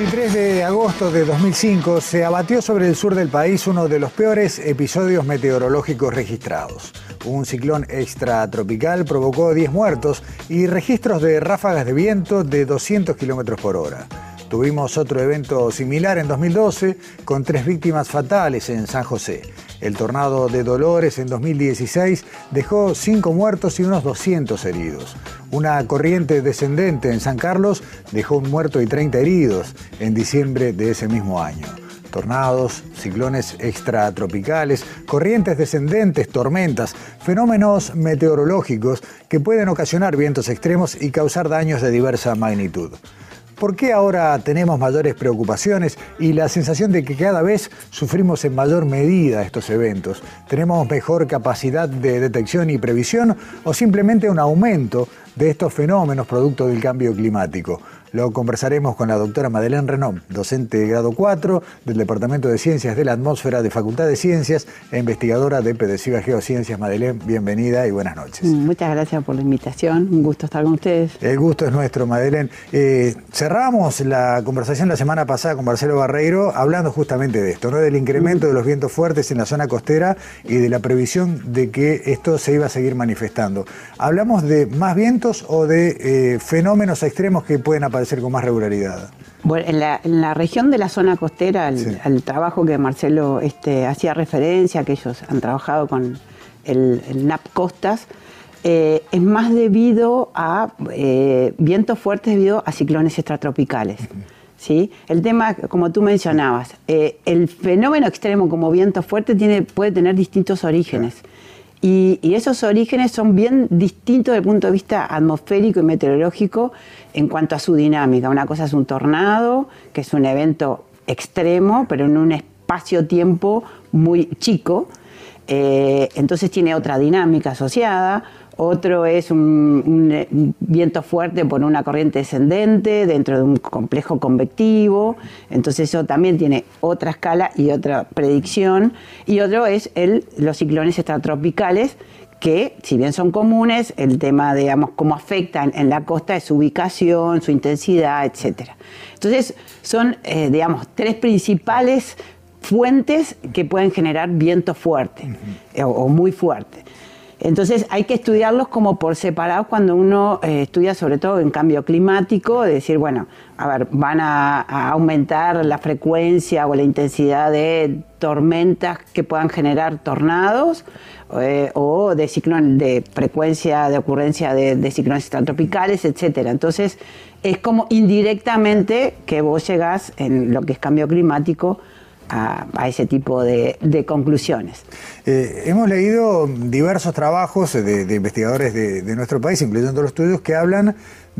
23 de agosto de 2005 se abatió sobre el sur del país uno de los peores episodios meteorológicos registrados. Un ciclón extratropical provocó 10 muertos y registros de ráfagas de viento de 200 kilómetros por hora. Tuvimos otro evento similar en 2012 con tres víctimas fatales en San José. El tornado de Dolores en 2016 dejó cinco muertos y unos 200 heridos. Una corriente descendente en San Carlos dejó un muerto y 30 heridos en diciembre de ese mismo año. Tornados, ciclones extratropicales, corrientes descendentes, tormentas, fenómenos meteorológicos que pueden ocasionar vientos extremos y causar daños de diversa magnitud. ¿Por qué ahora tenemos mayores preocupaciones y la sensación de que cada vez sufrimos en mayor medida estos eventos? ¿Tenemos mejor capacidad de detección y previsión o simplemente un aumento de estos fenómenos producto del cambio climático? Lo conversaremos con la doctora Madeleine Renaud, docente de grado 4 del Departamento de Ciencias de la Atmósfera de Facultad de Ciencias e investigadora de PDCIVA Geociencias. Madeleine, bienvenida y buenas noches. Muchas gracias por la invitación, un gusto estar con ustedes. El gusto es nuestro, Madeleine. Eh, cerramos la conversación la semana pasada con Marcelo Barreiro hablando justamente de esto, ¿no? del incremento de los vientos fuertes en la zona costera y de la previsión de que esto se iba a seguir manifestando. ¿Hablamos de más vientos o de eh, fenómenos extremos que pueden aparecer? con más regularidad? Bueno, en la, región de la zona costera, al, trabajo que Marcelo este, hacía referencia, que ellos han trabajado con el, NAP Costas, eh, es más debido a eh, vientos fuertes debido a ciclones extratropicales. ¿sí? El tema, como tú mencionabas, eh, el fenómeno extremo como viento fuerte tiene, puede tener distintos orígenes. Y, esos orígenes son bien distintos desde el punto de vista atmosférico y meteorológico en cuanto a su dinámica. Una cosa es un tornado, que es un evento extremo, pero en un espacio-tiempo muy chico. Eh, entonces tiene otra dinámica asociada otro es un, viento fuerte por una corriente descendente dentro de un complejo convectivo, entonces eso también tiene otra escala y otra predicción, y otro es el, los ciclones extratropicales, que si bien son comunes, el tema, digamos, cómo afectan en la costa es su ubicación, su intensidad, etc. Entonces, son, eh, digamos, tres principales fuentes que pueden generar viento fuerte o muy fuerte. Entonces hay que estudiarlos como por separado cuando uno eh, estudia sobre todo en cambio climático, de decir, bueno, a ver, van a, aumentar la frecuencia o la intensidad de tormentas que puedan generar tornados eh, o de de frecuencia de ocurrencia de, ciclones extratropicales, etcétera. Entonces es como indirectamente que vos llegás en lo que es cambio climático a, ese tipo de, conclusiones. Eh, hemos leído diversos trabajos de, investigadores de, de, nuestro país, incluyendo los estudios, que hablan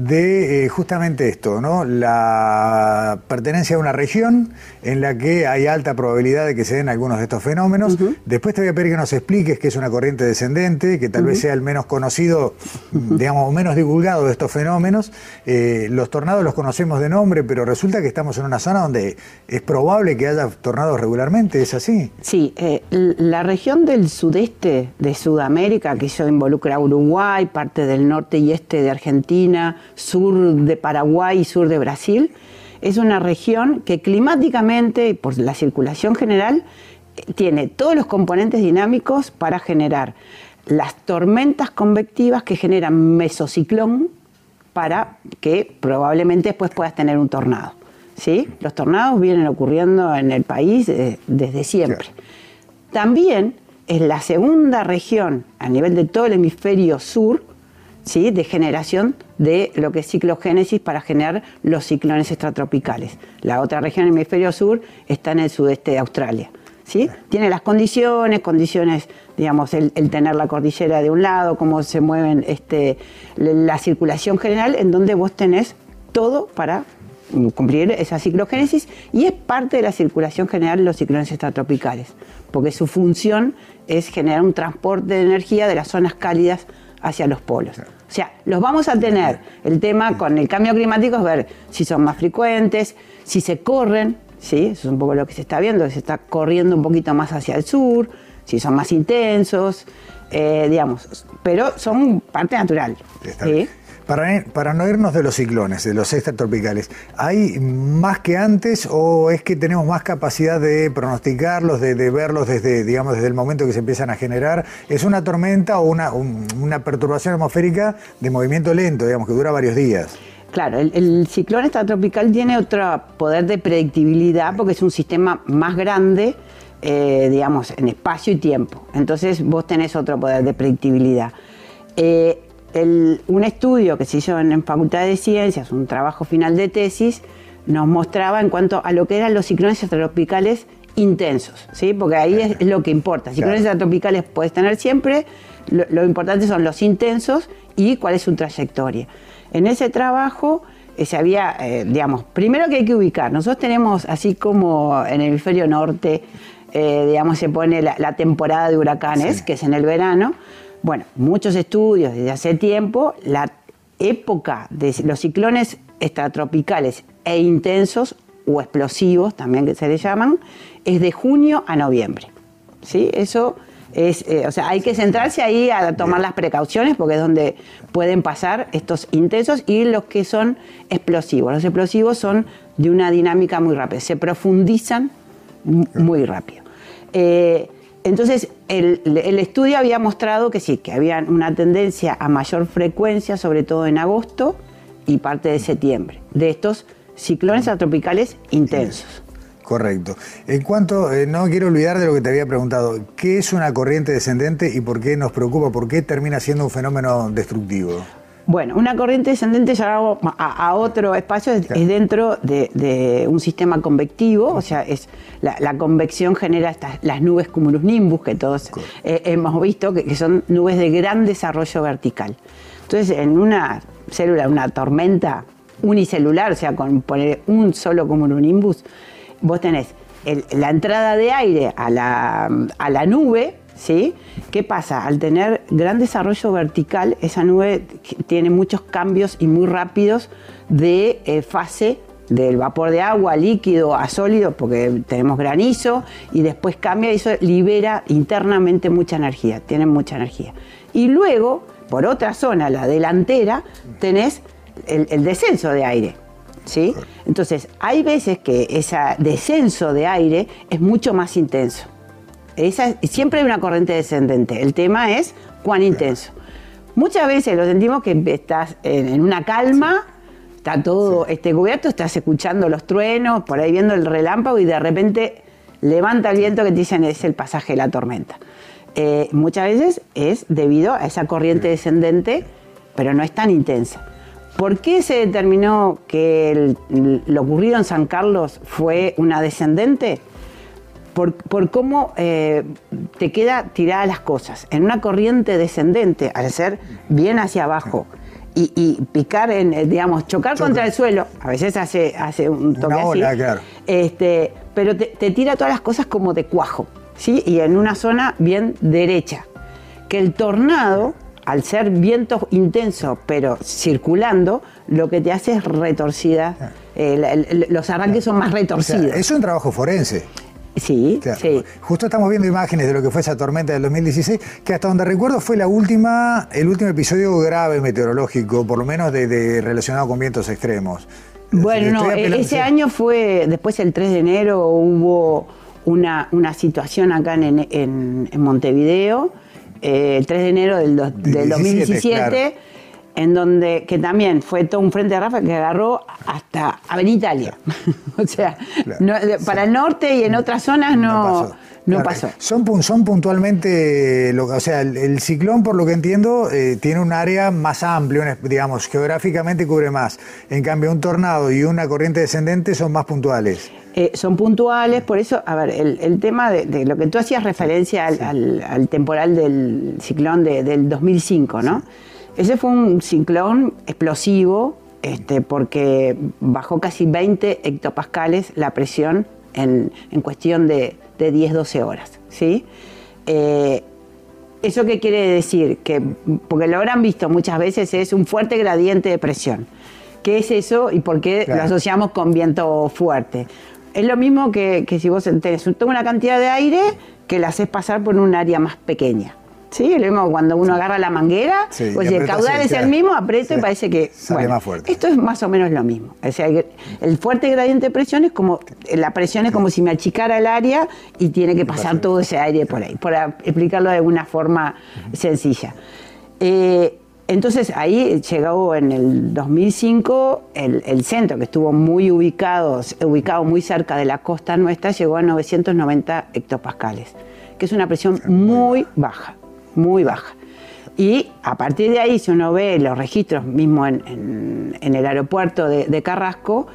de eh, justamente esto, ¿no? La pertenencia a una región en la que hay alta probabilidad de que se den algunos de estos fenómenos. Después te voy a pedir que nos expliques qué es una corriente descendente, que tal vez sea el menos conocido, digamos, o menos divulgado de estos fenómenos. Eh, los tornados los conocemos de nombre, pero resulta que estamos en una zona donde es probable que haya tornados regularmente, ¿es así? Sí, eh, la región del sudeste de Sudamérica, que eso involucra Uruguay, parte del norte y este de Argentina, sur de Paraguay y sur de Brasil, es una región que climáticamente y por la circulación general tiene todos los componentes dinámicos para generar las tormentas convectivas que generan mesociclón para que probablemente después puedas tener un tornado. ¿sí? Los tornados vienen ocurriendo en el país eh, desde siempre. También es la segunda región a nivel de todo el hemisferio sur ¿sí? de generación de lo que es ciclogénesis para generar los ciclones extratropicales. La otra región, el hemisferio sur, está en el sudeste de Australia. ¿sí? Tiene las condiciones, condiciones, digamos, el, tener la cordillera de un lado, cómo se mueven este, la circulación general, en donde vos tenés todo para cumplir esa ciclogénesis y es parte de la circulación general de los ciclones extratropicales, porque su función es generar un transporte de energía de las zonas cálidas hacia los polos. O sea, los vamos a tener. El tema con el cambio climático es ver si son más frecuentes, si se corren, ¿sí? Eso es un poco lo que se está viendo, se está corriendo un poquito más hacia el sur, si son más intensos, eh, digamos, pero son parte natural. Para, no irnos de los ciclones, de los extratropicales, ¿hay más que antes o es que tenemos más capacidad de pronosticarlos, de, verlos desde, digamos, desde el momento que se empiezan a generar? ¿Es una tormenta o una, una perturbación atmosférica de movimiento lento, digamos, que dura varios días? Claro, el, ciclón extratropical tiene otro poder de predictibilidad porque es un sistema más grande, eh, digamos, en espacio y tiempo. Entonces vos tenés otro poder de predictibilidad. Eh, un estudio que se hizo en, Facultad de Ciencias, un trabajo final de tesis, nos mostraba en cuanto a lo que eran los ciclones extratropicales intensos, ¿sí? porque ahí es, lo que importa. Ciclones extratropicales puedes tener siempre, lo importante son los intensos y cuál es su trayectoria. En ese trabajo eh, se había, eh, digamos, primero que hay que ubicar, nosotros tenemos, así como en el hemisferio norte, eh, digamos, se pone la, temporada de huracanes, que es en el verano, bueno, muchos estudios desde hace tiempo, la época de los ciclones extratropicales e intensos o explosivos, también que se le llaman, es de junio a noviembre. ¿Sí? Eso es, eh, o sea, hay que centrarse ahí a tomar las precauciones porque es donde pueden pasar estos intensos y los que son explosivos. Los explosivos son de una dinámica muy rápida, se profundizan muy rápido. Eh, entonces, el, estudio había mostrado que sí, que había una tendencia a mayor frecuencia, sobre todo en agosto y parte de septiembre, de estos ciclones tropicales intensos. Correcto. En cuanto, eh, no quiero olvidar de lo que te había preguntado, ¿qué es una corriente descendente y por qué nos preocupa? ¿Por qué termina siendo un fenómeno destructivo? Bueno, una corriente descendente ya a, a otro espacio es, dentro de, un sistema convectivo, o sea, es la, convección genera estas, las nubes cumulus nimbus que todos eh, hemos visto, que, son nubes de gran desarrollo vertical. Entonces, en una célula, una tormenta unicelular, o sea, con poner un solo cumulonimbus, vos tenés la entrada de aire a la, a la nube, ¿sí? ¿Qué pasa? Al tener gran desarrollo vertical, esa nube tiene muchos cambios y muy rápidos de eh, fase del vapor de agua líquido a sólido, porque tenemos granizo, y después cambia y eso libera internamente mucha energía, tiene mucha energía. Y luego, por otra zona, la delantera, tenés el descenso de aire. ¿sí? Entonces, hay veces que ese descenso de aire es mucho más intenso. Siempre hay una corriente descendente. El tema es cuán intenso. Muchas veces lo sentimos que estás en, una calma, está todo este cubierto, estás escuchando los truenos, por ahí viendo el relámpago y de repente levanta el viento que te dicen es el pasaje de la tormenta. Eh, muchas veces es debido a esa corriente descendente, pero no es tan intensa. ¿Por qué se determinó que lo ocurrido en San Carlos fue una descendente? Por, cómo eh, te queda tirada las cosas. En una corriente descendente, al ser bien hacia abajo y, picar, en, eh, digamos, chocar contra el suelo, a veces hace, hace un toque así, este, pero te, te, tira todas las cosas como de cuajo, ¿sí? Y en una zona bien derecha. Que el tornado al ser viento intenso pero circulando, lo que te hace es retorcida. Eh, los arranques son más retorcidos. es un trabajo forense. Sí, sí. Justo estamos viendo imágenes de lo que fue esa tormenta del 2016, que hasta donde recuerdo fue la última, el último episodio grave meteorológico, por lo menos de, relacionado con vientos extremos. Bueno, no, ese año fue, después el 3 de enero hubo una, una situación acá en, en Montevideo, eh, el 3 de enero del, 2017, en donde, que también fue todo un frente de Rafa que agarró hasta Avenida Italia. o sea, para el norte y en otras zonas no... no pasó. Son, son puntualmente, o sea, el, ciclón, por lo que entiendo, eh, tiene un área más amplio, digamos, geográficamente cubre más. En cambio, un tornado y una corriente descendente son más puntuales. Eh, son puntuales, por eso, a ver, el, tema de, lo que tú hacías referencia al, temporal del ciclón del 2005, ¿no? Ese fue un ciclón explosivo, este, porque bajó casi 20 hectopascales la presión en, cuestión de, 10-12 horas, ¿sí? Eh, ¿Eso qué quiere decir? Que, porque lo habrán visto muchas veces, es un fuerte gradiente de presión. ¿Qué es eso y por qué lo asociamos con viento fuerte? Es lo mismo que, que si vos tenés una cantidad de aire que la haces pasar por un área más pequeña. Sí, lo mismo cuando uno agarra la manguera, pues si el caudal es el mismo, aprieto y parece que. Sale más fuerte. Esto es más o menos lo mismo. O sea, el fuerte gradiente de presión es como. La presión es como si me achicara el área y tiene que pasar todo ese aire por ahí, para explicarlo de alguna forma sencilla. Eh, entonces ahí llegó en el 2005 el, el, centro, que estuvo muy ubicado, ubicado muy cerca de la costa nuestra, llegó a 990 hectopascales, que es una presión muy baja muy baja. Y a partir de ahí, si uno ve los registros mismo en, el aeropuerto de, Carrasco,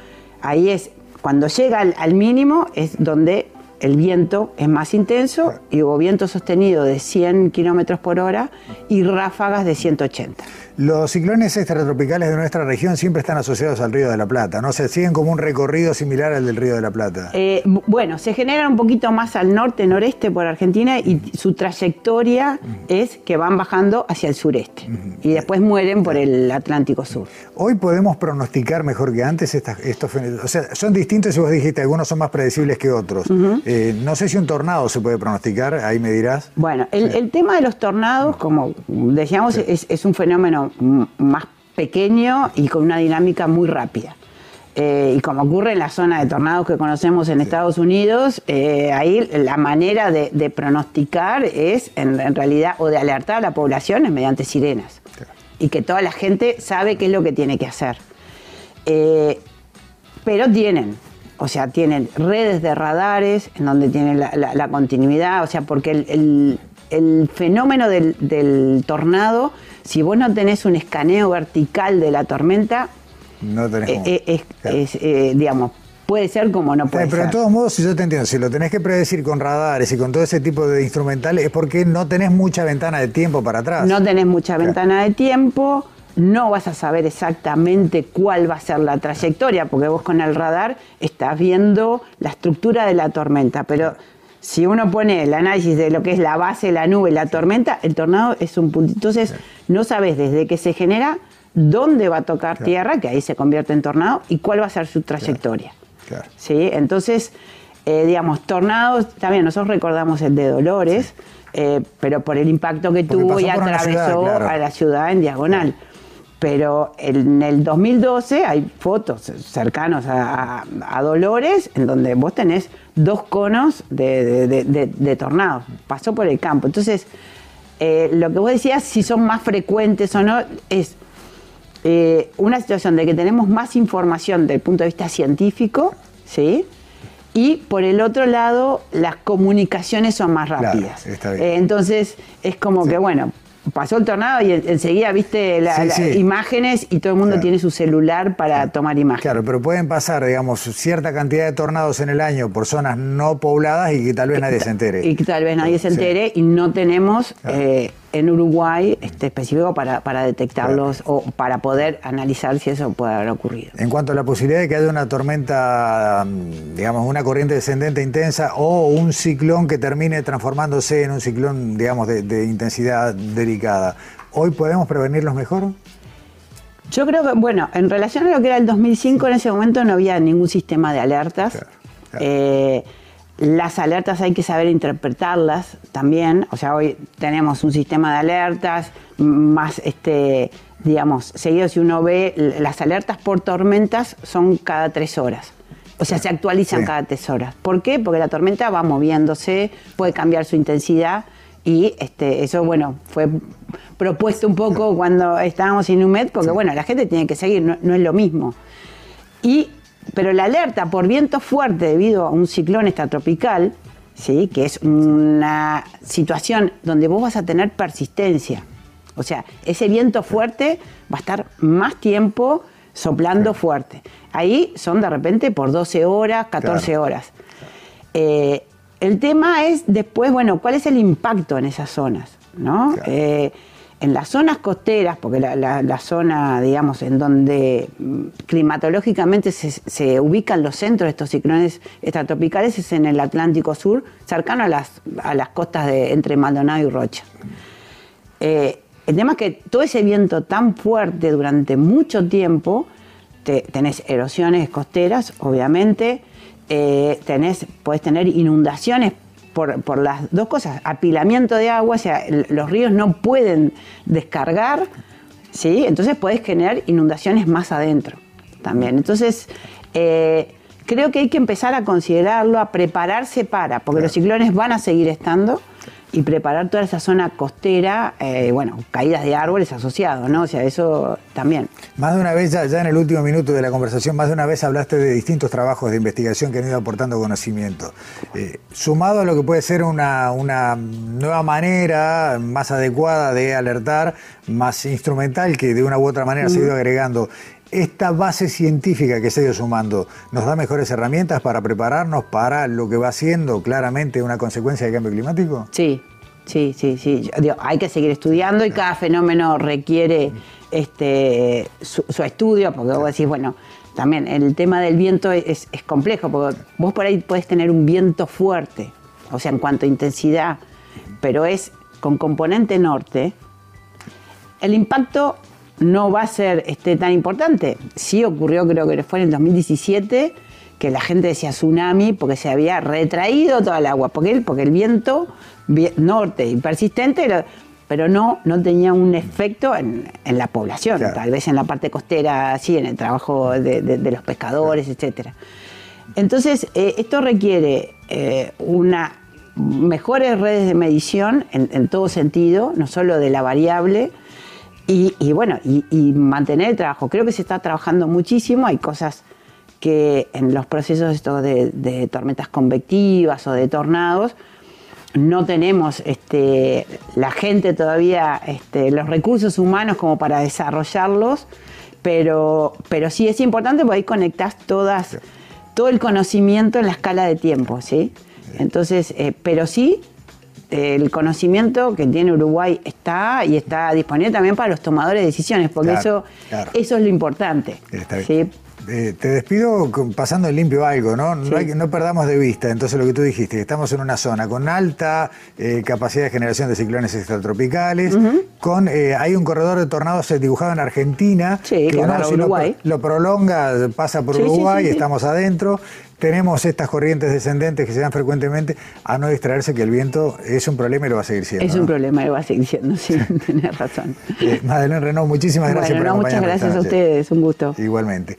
ahí es, cuando llega al mínimo, es donde el viento es más intenso y hubo viento sostenido de 100 kilómetros por hora y ráfagas de 180. Los ciclones extratropicales de nuestra región siempre están asociados al Río de la Plata, ¿no? Se siguen como un recorrido similar al del Río de la Plata. Eh, bueno, se generan un poquito más al norte, noreste por Argentina y su trayectoria es que van bajando hacia el sureste y después mueren por el Atlántico Sur. Hoy podemos pronosticar mejor que antes estos fenómenos. O sea, son distintos y vos dijiste, algunos son más predecibles que otros. Eh, no sé si un tornado se puede pronosticar, ahí me dirás. Bueno, el, tema de los tornados, como decíamos, es un fenómeno más pequeño y con una dinámica muy rápida. Eh, y como ocurre en la zona de tornados que conocemos en Estados Unidos, eh, ahí la manera de, pronosticar es, en, realidad, o de alertar a la población es mediante sirenas. Y que toda la gente sabe qué es lo que tiene que hacer. Eh, pero tienen, o sea, tienen redes de radares en donde tienen la, continuidad, o sea, porque el, fenómeno del tornado si vos no tenés un escaneo vertical de la tormenta, no tenés eh, eh, es, eh, digamos, puede ser como no puede pero ser. de todos modos, si yo te entiendo, si lo tenés que predecir con radares y con todo ese tipo de instrumentales, es porque no tenés mucha ventana de tiempo para atrás. No tenés mucha ventana de tiempo, no vas a saber exactamente cuál va a ser la trayectoria, porque vos con el radar estás viendo la estructura de la tormenta, pero si uno pone el análisis de lo que es la base, la nube, la tormenta, el tornado es un punto. Entonces, no sabes desde que se genera dónde va a tocar tierra, que ahí se convierte en tornado, y cuál va a ser su trayectoria. ¿Sí? Entonces, eh, digamos, tornados, también nosotros recordamos el de Dolores, eh, pero por el impacto que tuvo y atravesó a la ciudad en diagonal pero en el 2012 hay fotos cercanos a, Dolores en donde vos tenés dos conos de, tornados. Pasó por el campo. Entonces, eh, lo que vos decías, si son más frecuentes o no, es eh, una situación de que tenemos más información desde el punto de vista científico, ¿sí? Y por el otro lado, las comunicaciones son más rápidas. Eh, entonces, es como que, bueno, pasó el tornado y enseguida viste las imágenes y todo el mundo tiene su celular para tomar imágenes. Claro, pero pueden pasar, digamos, cierta cantidad de tornados en el año por zonas no pobladas y que tal vez nadie se entere. Y que tal vez nadie se entere y no tenemos eh, en Uruguay este, específico para, para detectarlos o para poder analizar si eso puede haber ocurrido. En cuanto a la posibilidad de que haya una tormenta, mm, digamos, una corriente descendente intensa o un ciclón que termine transformándose en un ciclón, digamos, de, intensidad delicada, ¿hoy podemos prevenirlos mejor? Yo creo que, bueno, en relación a lo que era el 2005, en ese momento no había ningún sistema de alertas. Eh, las alertas hay que saber interpretarlas también. O sea, hoy tenemos un sistema de alertas más, este, digamos, seguido si uno ve, las alertas por tormentas son cada tres horas. O sea, se actualizan cada tres horas. ¿Por qué? Porque la tormenta va moviéndose, puede cambiar su intensidad y este, eso, bueno, fue propuesto un poco cuando estábamos en UMED, porque, bueno, la gente tiene que seguir, no, no es lo mismo. Y pero la alerta por viento fuerte debido a un ciclón extratropical, ¿sí? que es una situación donde vos vas a tener persistencia. O sea, ese viento fuerte va a estar más tiempo soplando fuerte. Ahí son de repente por 12 horas, 14 horas. Eh, el tema es después, bueno, ¿cuál es el impacto en esas zonas? ¿no? Eh, en las zonas costeras, porque la, zona, digamos, en donde mm, climatológicamente se, ubican los centros de estos ciclones estratopicales es en el Atlántico Sur, cercano a las, a las costas de entre Maldonado y Rocha. Eh, el tema es que todo ese viento tan fuerte durante mucho tiempo, tenés erosiones costeras, obviamente, eh, tenés, podés tener inundaciones por, por, las dos cosas, apilamiento de agua, o sea, los ríos no pueden descargar, ¿sí? Entonces podés generar inundaciones más adentro también. Entonces, eh, creo que hay que empezar a considerarlo, a prepararse para, porque los ciclones van a seguir estando y preparar toda esa zona costera, eh, bueno, caídas de árboles asociados, ¿no? O sea, eso también. Más de una vez, ya, en el último minuto de la conversación, más de una vez hablaste de distintos trabajos de investigación que han ido aportando conocimiento. Eh, sumado a lo que puede ser una, una nueva manera más adecuada de alertar, más instrumental, que de una u otra manera se ha ido agregando esta base científica que se ha ido sumando nos da mejores herramientas para prepararnos para lo que va siendo claramente una consecuencia del cambio climático? Sí, sí, sí, sí. hay que seguir estudiando y cada fenómeno requiere este, su, estudio, porque vos decís, bueno, también el tema del viento es, es, complejo, porque vos por ahí puedes tener un viento fuerte, o sea, en cuanto a intensidad, pero es con componente norte, el impacto no va a ser este, tan importante. Sí ocurrió, creo que fue en el 2017, que la gente decía tsunami porque se había retraído toda el agua, porque el, porque el viento norte y persistente, pero no, no tenía un efecto en, la población, tal vez en la parte costera, sí, en el trabajo de, los pescadores, etc. Entonces, eh, esto requiere eh, una mejores redes de medición en, en todo sentido, no solo de la variable, y, bueno, y, mantener el trabajo. Creo que se está trabajando muchísimo, hay cosas que en los procesos estos de, tormentas convectivas o de tornados, no tenemos este, la gente todavía, este, los recursos humanos como para desarrollarlos, pero, pero sí es importante porque ahí conectás todas, todo el conocimiento en la escala de tiempo, ¿sí? Entonces, eh, pero sí el conocimiento que tiene Uruguay está y está disponible también para los tomadores de decisiones, porque eso, eso es lo importante. Eh, te despido pasando en limpio algo, ¿no? No, perdamos de vista, entonces lo que tú dijiste, estamos en una zona con alta eh, capacidad de generación de ciclones extratropicales, con eh, hay un corredor de tornados dibujado en Argentina, que Uruguay. Lo, prolonga, pasa por Uruguay, estamos adentro, tenemos estas corrientes descendentes que se dan frecuentemente, a no distraerse que el viento es un problema y lo va a seguir siendo. Es un problema y lo va a seguir siendo, sí, tienes razón. Madeleine Renault, muchísimas gracias por Muchas gracias a ustedes, un gusto. Igualmente.